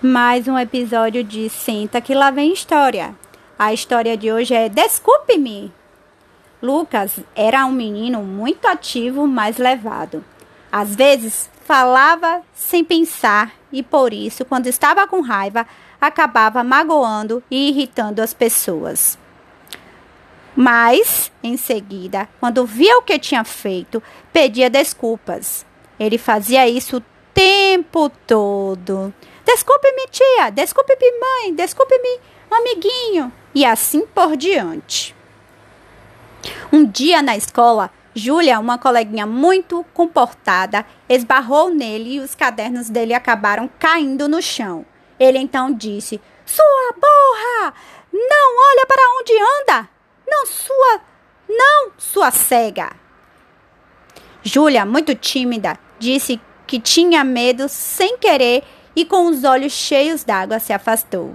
mais um episódio de Senta que lá vem história. A história de hoje é Desculpe-me. Lucas era um menino muito ativo, mas levado. Às vezes falava sem pensar e por isso, quando estava com raiva, acabava magoando e irritando as pessoas. Mas, em seguida, quando via o que tinha feito, pedia desculpas. Ele fazia isso o tempo todo. Desculpe-me, tia. Desculpe-me, mãe. Desculpe-me, amiguinho. E assim por diante. Um dia na escola, Júlia, uma coleguinha muito comportada, esbarrou nele e os cadernos dele acabaram caindo no chão. Ele então disse: Sua burra! Não olha para onde anda! Não sua. Não, sua cega! Júlia, muito tímida, disse que tinha medo sem querer e com os olhos cheios d'água se afastou.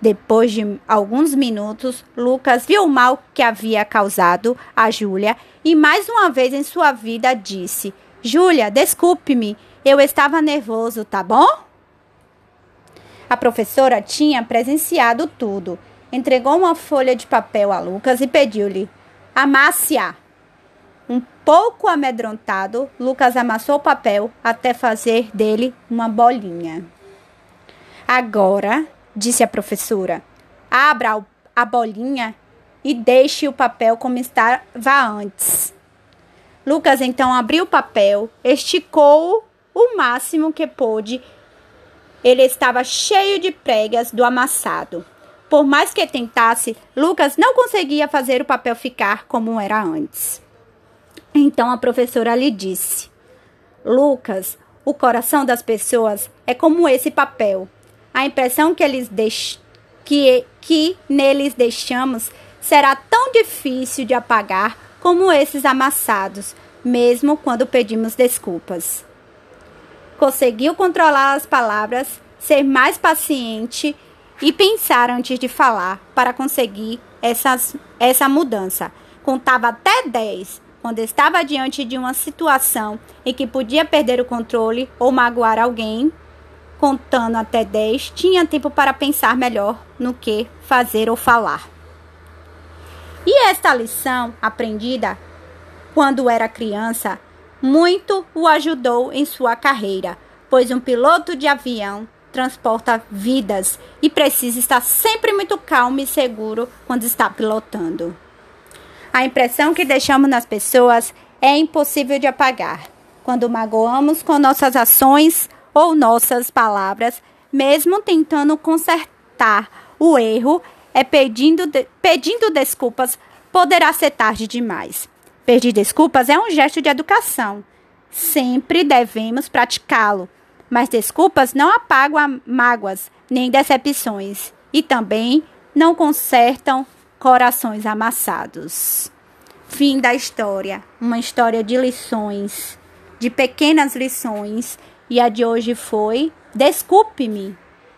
Depois de alguns minutos, Lucas viu o mal que havia causado a Júlia e mais uma vez em sua vida disse: Júlia, desculpe-me, eu estava nervoso, tá bom? A professora tinha presenciado tudo. Entregou uma folha de papel a Lucas e pediu-lhe: amasse-a. Um pouco amedrontado, Lucas amassou o papel até fazer dele uma bolinha. Agora, disse a professora, abra a bolinha e deixe o papel como estava antes. Lucas então abriu o papel, esticou o máximo que pôde. Ele estava cheio de pregas do amassado. Por mais que tentasse, Lucas não conseguia fazer o papel ficar como era antes. Então a professora lhe disse: Lucas, o coração das pessoas é como esse papel. A impressão que eles deix... que, que neles deixamos será tão difícil de apagar como esses amassados, mesmo quando pedimos desculpas. Conseguiu controlar as palavras, ser mais paciente e pensar antes de falar para conseguir essas, essa mudança. Contava até 10 quando estava diante de uma situação em que podia perder o controle ou magoar alguém, contando até 10, tinha tempo para pensar melhor no que fazer ou falar. E esta lição, aprendida quando era criança, muito o ajudou em sua carreira, pois um piloto de avião transporta vidas e precisa estar sempre muito calmo e seguro quando está pilotando. A impressão que deixamos nas pessoas é impossível de apagar. Quando magoamos com nossas ações ou nossas palavras, mesmo tentando consertar o erro, é pedindo, de, pedindo desculpas, poderá ser tarde demais. Pedir desculpas é um gesto de educação. Sempre devemos praticá-lo. Mas desculpas não apagam mágoas nem decepções e também não consertam Corações Amassados. Fim da história. Uma história de lições, de pequenas lições. E a de hoje foi Desculpe-me.